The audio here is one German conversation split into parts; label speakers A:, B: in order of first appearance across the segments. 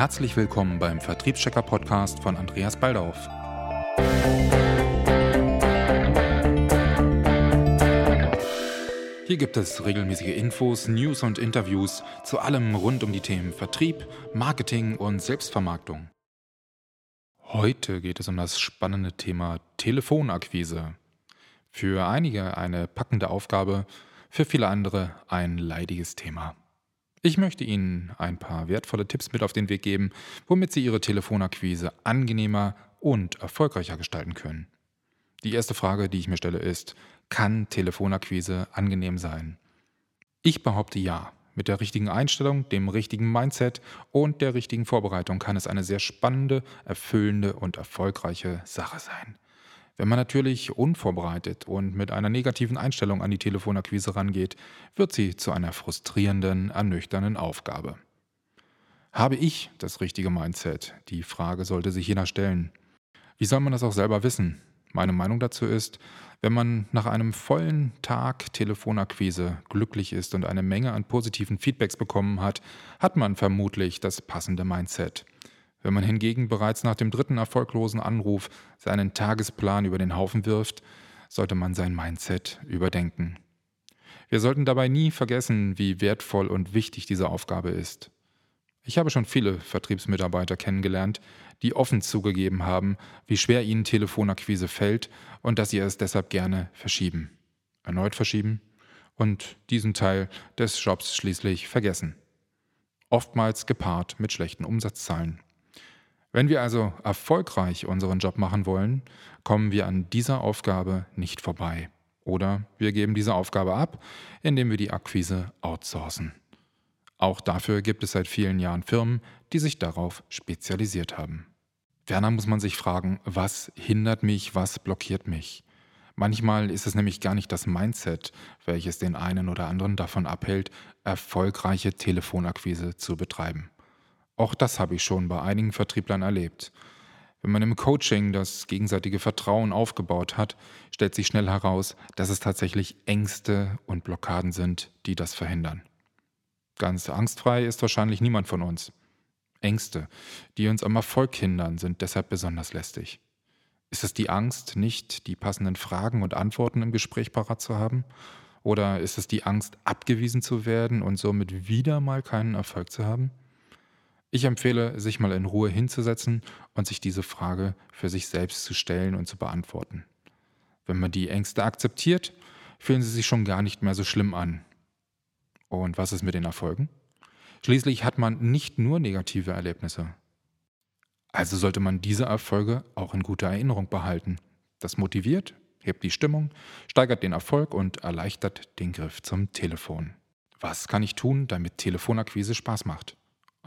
A: Herzlich willkommen beim Vertriebschecker Podcast von Andreas Baldauf. Hier gibt es regelmäßige Infos, News und Interviews zu allem rund um die Themen Vertrieb, Marketing und Selbstvermarktung. Heute geht es um das spannende Thema Telefonakquise. Für einige eine packende Aufgabe, für viele andere ein leidiges Thema. Ich möchte Ihnen ein paar wertvolle Tipps mit auf den Weg geben, womit Sie Ihre Telefonakquise angenehmer und erfolgreicher gestalten können. Die erste Frage, die ich mir stelle, ist, kann Telefonakquise angenehm sein? Ich behaupte ja. Mit der richtigen Einstellung, dem richtigen Mindset und der richtigen Vorbereitung kann es eine sehr spannende, erfüllende und erfolgreiche Sache sein. Wenn man natürlich unvorbereitet und mit einer negativen Einstellung an die Telefonakquise rangeht, wird sie zu einer frustrierenden, ernüchternden Aufgabe. Habe ich das richtige Mindset? Die Frage sollte sich jeder stellen. Wie soll man das auch selber wissen? Meine Meinung dazu ist, wenn man nach einem vollen Tag Telefonakquise glücklich ist und eine Menge an positiven Feedbacks bekommen hat, hat man vermutlich das passende Mindset. Wenn man hingegen bereits nach dem dritten erfolglosen Anruf seinen Tagesplan über den Haufen wirft, sollte man sein Mindset überdenken. Wir sollten dabei nie vergessen, wie wertvoll und wichtig diese Aufgabe ist. Ich habe schon viele Vertriebsmitarbeiter kennengelernt, die offen zugegeben haben, wie schwer ihnen Telefonakquise fällt und dass sie es deshalb gerne verschieben. Erneut verschieben und diesen Teil des Jobs schließlich vergessen. Oftmals gepaart mit schlechten Umsatzzahlen. Wenn wir also erfolgreich unseren Job machen wollen, kommen wir an dieser Aufgabe nicht vorbei. Oder wir geben diese Aufgabe ab, indem wir die Akquise outsourcen. Auch dafür gibt es seit vielen Jahren Firmen, die sich darauf spezialisiert haben. Ferner muss man sich fragen, was hindert mich, was blockiert mich? Manchmal ist es nämlich gar nicht das Mindset, welches den einen oder anderen davon abhält, erfolgreiche Telefonakquise zu betreiben. Auch das habe ich schon bei einigen Vertrieblern erlebt. Wenn man im Coaching das gegenseitige Vertrauen aufgebaut hat, stellt sich schnell heraus, dass es tatsächlich Ängste und Blockaden sind, die das verhindern. Ganz angstfrei ist wahrscheinlich niemand von uns. Ängste, die uns am Erfolg hindern, sind deshalb besonders lästig. Ist es die Angst, nicht die passenden Fragen und Antworten im Gespräch parat zu haben? Oder ist es die Angst, abgewiesen zu werden und somit wieder mal keinen Erfolg zu haben? Ich empfehle, sich mal in Ruhe hinzusetzen und sich diese Frage für sich selbst zu stellen und zu beantworten. Wenn man die Ängste akzeptiert, fühlen sie sich schon gar nicht mehr so schlimm an. Und was ist mit den Erfolgen? Schließlich hat man nicht nur negative Erlebnisse. Also sollte man diese Erfolge auch in guter Erinnerung behalten. Das motiviert, hebt die Stimmung, steigert den Erfolg und erleichtert den Griff zum Telefon. Was kann ich tun, damit Telefonakquise Spaß macht?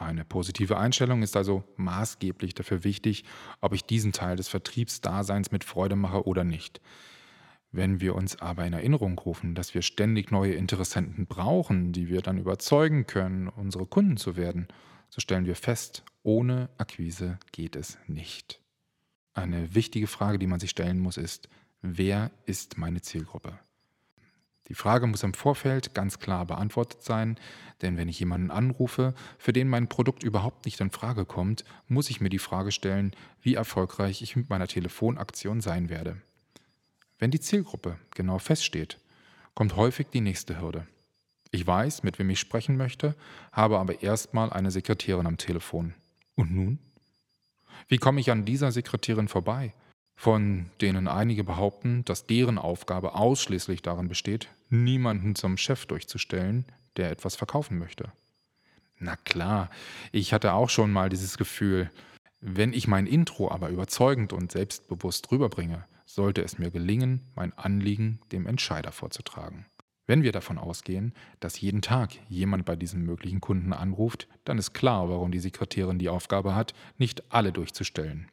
A: Eine positive Einstellung ist also maßgeblich dafür wichtig, ob ich diesen Teil des Vertriebsdaseins mit Freude mache oder nicht. Wenn wir uns aber in Erinnerung rufen, dass wir ständig neue Interessenten brauchen, die wir dann überzeugen können, unsere Kunden zu werden, so stellen wir fest, ohne Akquise geht es nicht. Eine wichtige Frage, die man sich stellen muss, ist, wer ist meine Zielgruppe? Die Frage muss im Vorfeld ganz klar beantwortet sein, denn wenn ich jemanden anrufe, für den mein Produkt überhaupt nicht in Frage kommt, muss ich mir die Frage stellen, wie erfolgreich ich mit meiner Telefonaktion sein werde. Wenn die Zielgruppe genau feststeht, kommt häufig die nächste Hürde. Ich weiß, mit wem ich sprechen möchte, habe aber erstmal eine Sekretärin am Telefon. Und nun? Wie komme ich an dieser Sekretärin vorbei? Von denen einige behaupten, dass deren Aufgabe ausschließlich darin besteht, niemanden zum Chef durchzustellen, der etwas verkaufen möchte. Na klar, ich hatte auch schon mal dieses Gefühl, wenn ich mein Intro aber überzeugend und selbstbewusst rüberbringe, sollte es mir gelingen, mein Anliegen dem Entscheider vorzutragen. Wenn wir davon ausgehen, dass jeden Tag jemand bei diesem möglichen Kunden anruft, dann ist klar, warum die Sekretärin die Aufgabe hat, nicht alle durchzustellen.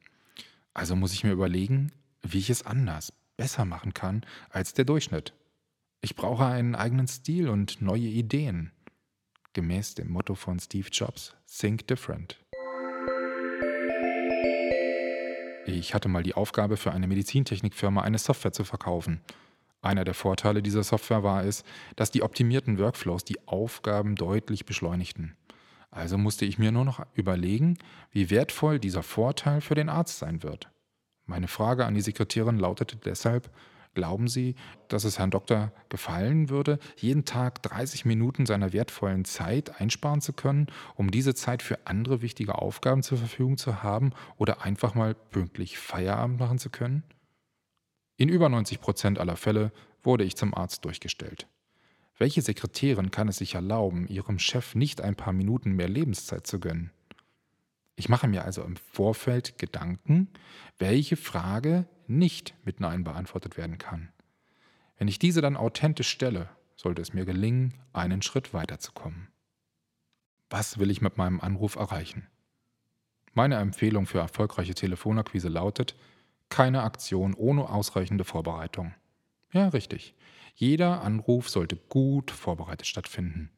A: Also muss ich mir überlegen, wie ich es anders, besser machen kann als der Durchschnitt. Ich brauche einen eigenen Stil und neue Ideen. Gemäß dem Motto von Steve Jobs, Think Different. Ich hatte mal die Aufgabe für eine Medizintechnikfirma eine Software zu verkaufen. Einer der Vorteile dieser Software war es, dass die optimierten Workflows die Aufgaben deutlich beschleunigten. Also musste ich mir nur noch überlegen, wie wertvoll dieser Vorteil für den Arzt sein wird. Meine Frage an die Sekretärin lautete deshalb, glauben Sie, dass es Herrn Doktor gefallen würde, jeden Tag 30 Minuten seiner wertvollen Zeit einsparen zu können, um diese Zeit für andere wichtige Aufgaben zur Verfügung zu haben oder einfach mal pünktlich Feierabend machen zu können? In über 90 Prozent aller Fälle wurde ich zum Arzt durchgestellt. Welche Sekretärin kann es sich erlauben, ihrem Chef nicht ein paar Minuten mehr Lebenszeit zu gönnen? Ich mache mir also im Vorfeld Gedanken, welche Frage nicht mit Nein beantwortet werden kann. Wenn ich diese dann authentisch stelle, sollte es mir gelingen, einen Schritt weiterzukommen. Was will ich mit meinem Anruf erreichen? Meine Empfehlung für erfolgreiche Telefonakquise lautet, keine Aktion ohne ausreichende Vorbereitung. Ja, richtig. Jeder Anruf sollte gut vorbereitet stattfinden.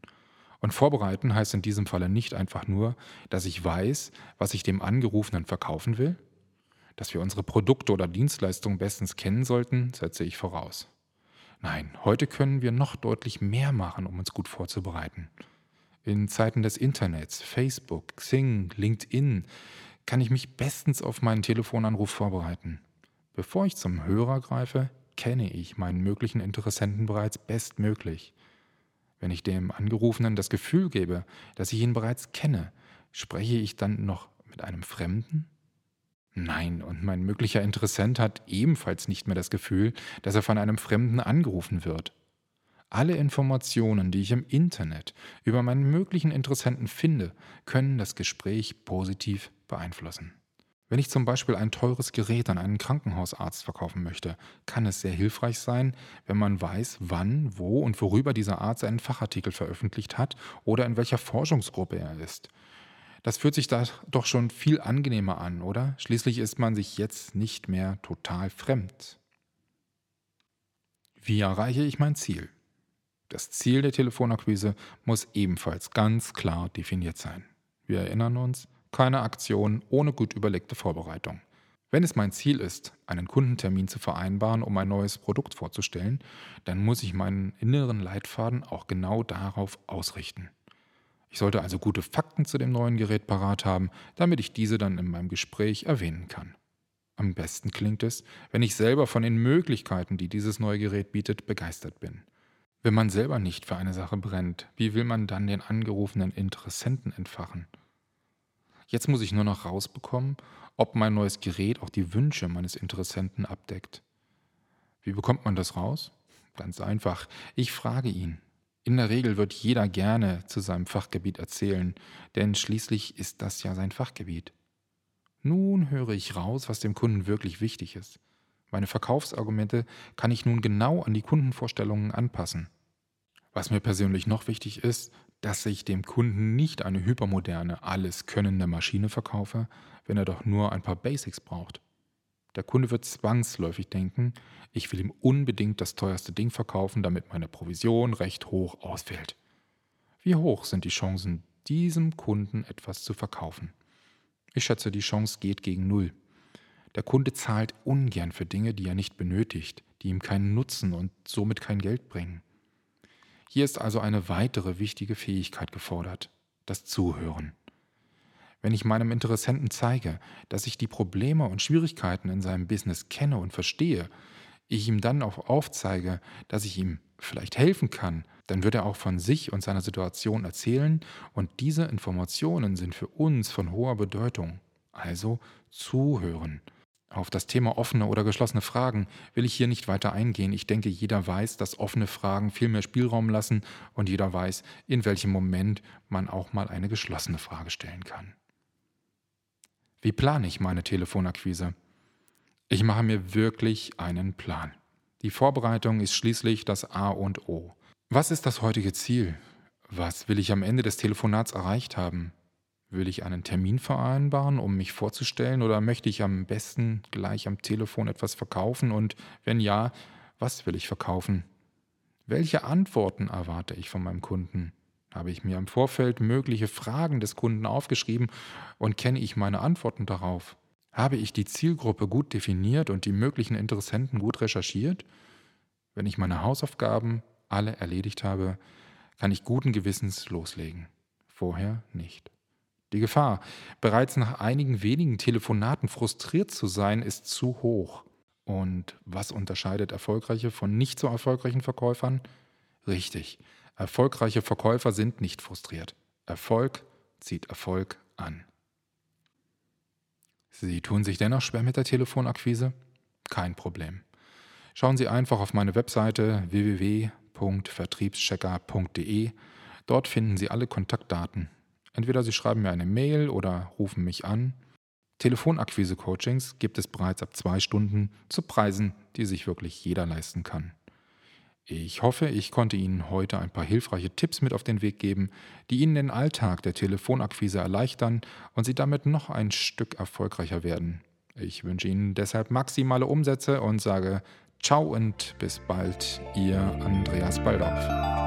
A: Und vorbereiten heißt in diesem Falle nicht einfach nur, dass ich weiß, was ich dem Angerufenen verkaufen will. Dass wir unsere Produkte oder Dienstleistungen bestens kennen sollten, setze ich voraus. Nein, heute können wir noch deutlich mehr machen, um uns gut vorzubereiten. In Zeiten des Internets, Facebook, Xing, LinkedIn kann ich mich bestens auf meinen Telefonanruf vorbereiten. Bevor ich zum Hörer greife, kenne ich meinen möglichen Interessenten bereits bestmöglich. Wenn ich dem Angerufenen das Gefühl gebe, dass ich ihn bereits kenne, spreche ich dann noch mit einem Fremden? Nein, und mein möglicher Interessent hat ebenfalls nicht mehr das Gefühl, dass er von einem Fremden angerufen wird. Alle Informationen, die ich im Internet über meinen möglichen Interessenten finde, können das Gespräch positiv beeinflussen. Wenn ich zum Beispiel ein teures Gerät an einen Krankenhausarzt verkaufen möchte, kann es sehr hilfreich sein, wenn man weiß, wann, wo und worüber dieser Arzt einen Fachartikel veröffentlicht hat oder in welcher Forschungsgruppe er ist. Das fühlt sich da doch schon viel angenehmer an, oder? Schließlich ist man sich jetzt nicht mehr total fremd. Wie erreiche ich mein Ziel? Das Ziel der Telefonakquise muss ebenfalls ganz klar definiert sein. Wir erinnern uns, keine Aktion ohne gut überlegte Vorbereitung. Wenn es mein Ziel ist, einen Kundentermin zu vereinbaren, um ein neues Produkt vorzustellen, dann muss ich meinen inneren Leitfaden auch genau darauf ausrichten. Ich sollte also gute Fakten zu dem neuen Gerät parat haben, damit ich diese dann in meinem Gespräch erwähnen kann. Am besten klingt es, wenn ich selber von den Möglichkeiten, die dieses neue Gerät bietet, begeistert bin. Wenn man selber nicht für eine Sache brennt, wie will man dann den angerufenen Interessenten entfachen? Jetzt muss ich nur noch rausbekommen, ob mein neues Gerät auch die Wünsche meines Interessenten abdeckt. Wie bekommt man das raus? Ganz einfach. Ich frage ihn. In der Regel wird jeder gerne zu seinem Fachgebiet erzählen, denn schließlich ist das ja sein Fachgebiet. Nun höre ich raus, was dem Kunden wirklich wichtig ist. Meine Verkaufsargumente kann ich nun genau an die Kundenvorstellungen anpassen. Was mir persönlich noch wichtig ist, dass ich dem Kunden nicht eine hypermoderne, alles könnende Maschine verkaufe, wenn er doch nur ein paar Basics braucht. Der Kunde wird zwangsläufig denken, ich will ihm unbedingt das teuerste Ding verkaufen, damit meine Provision recht hoch ausfällt. Wie hoch sind die Chancen, diesem Kunden etwas zu verkaufen? Ich schätze, die Chance geht gegen Null. Der Kunde zahlt ungern für Dinge, die er nicht benötigt, die ihm keinen Nutzen und somit kein Geld bringen. Hier ist also eine weitere wichtige Fähigkeit gefordert, das Zuhören. Wenn ich meinem Interessenten zeige, dass ich die Probleme und Schwierigkeiten in seinem Business kenne und verstehe, ich ihm dann auch aufzeige, dass ich ihm vielleicht helfen kann, dann wird er auch von sich und seiner Situation erzählen und diese Informationen sind für uns von hoher Bedeutung. Also zuhören, auf das Thema offene oder geschlossene Fragen will ich hier nicht weiter eingehen. Ich denke, jeder weiß, dass offene Fragen viel mehr Spielraum lassen und jeder weiß, in welchem Moment man auch mal eine geschlossene Frage stellen kann. Wie plane ich meine Telefonakquise? Ich mache mir wirklich einen Plan. Die Vorbereitung ist schließlich das A und O. Was ist das heutige Ziel? Was will ich am Ende des Telefonats erreicht haben? Will ich einen Termin vereinbaren, um mich vorzustellen, oder möchte ich am besten gleich am Telefon etwas verkaufen? Und wenn ja, was will ich verkaufen? Welche Antworten erwarte ich von meinem Kunden? Habe ich mir im Vorfeld mögliche Fragen des Kunden aufgeschrieben und kenne ich meine Antworten darauf? Habe ich die Zielgruppe gut definiert und die möglichen Interessenten gut recherchiert? Wenn ich meine Hausaufgaben alle erledigt habe, kann ich guten Gewissens loslegen. vorher nicht. Die Gefahr, bereits nach einigen wenigen Telefonaten frustriert zu sein, ist zu hoch. Und was unterscheidet erfolgreiche von nicht so erfolgreichen Verkäufern? Richtig, erfolgreiche Verkäufer sind nicht frustriert. Erfolg zieht Erfolg an. Sie tun sich dennoch schwer mit der Telefonakquise? Kein Problem. Schauen Sie einfach auf meine Webseite www.vertriebschecker.de. Dort finden Sie alle Kontaktdaten. Entweder Sie schreiben mir eine Mail oder rufen mich an. Telefonakquise-Coachings gibt es bereits ab zwei Stunden zu Preisen, die sich wirklich jeder leisten kann. Ich hoffe, ich konnte Ihnen heute ein paar hilfreiche Tipps mit auf den Weg geben, die Ihnen den Alltag der Telefonakquise erleichtern und Sie damit noch ein Stück erfolgreicher werden. Ich wünsche Ihnen deshalb maximale Umsätze und sage Ciao und bis bald, Ihr Andreas Baldorf.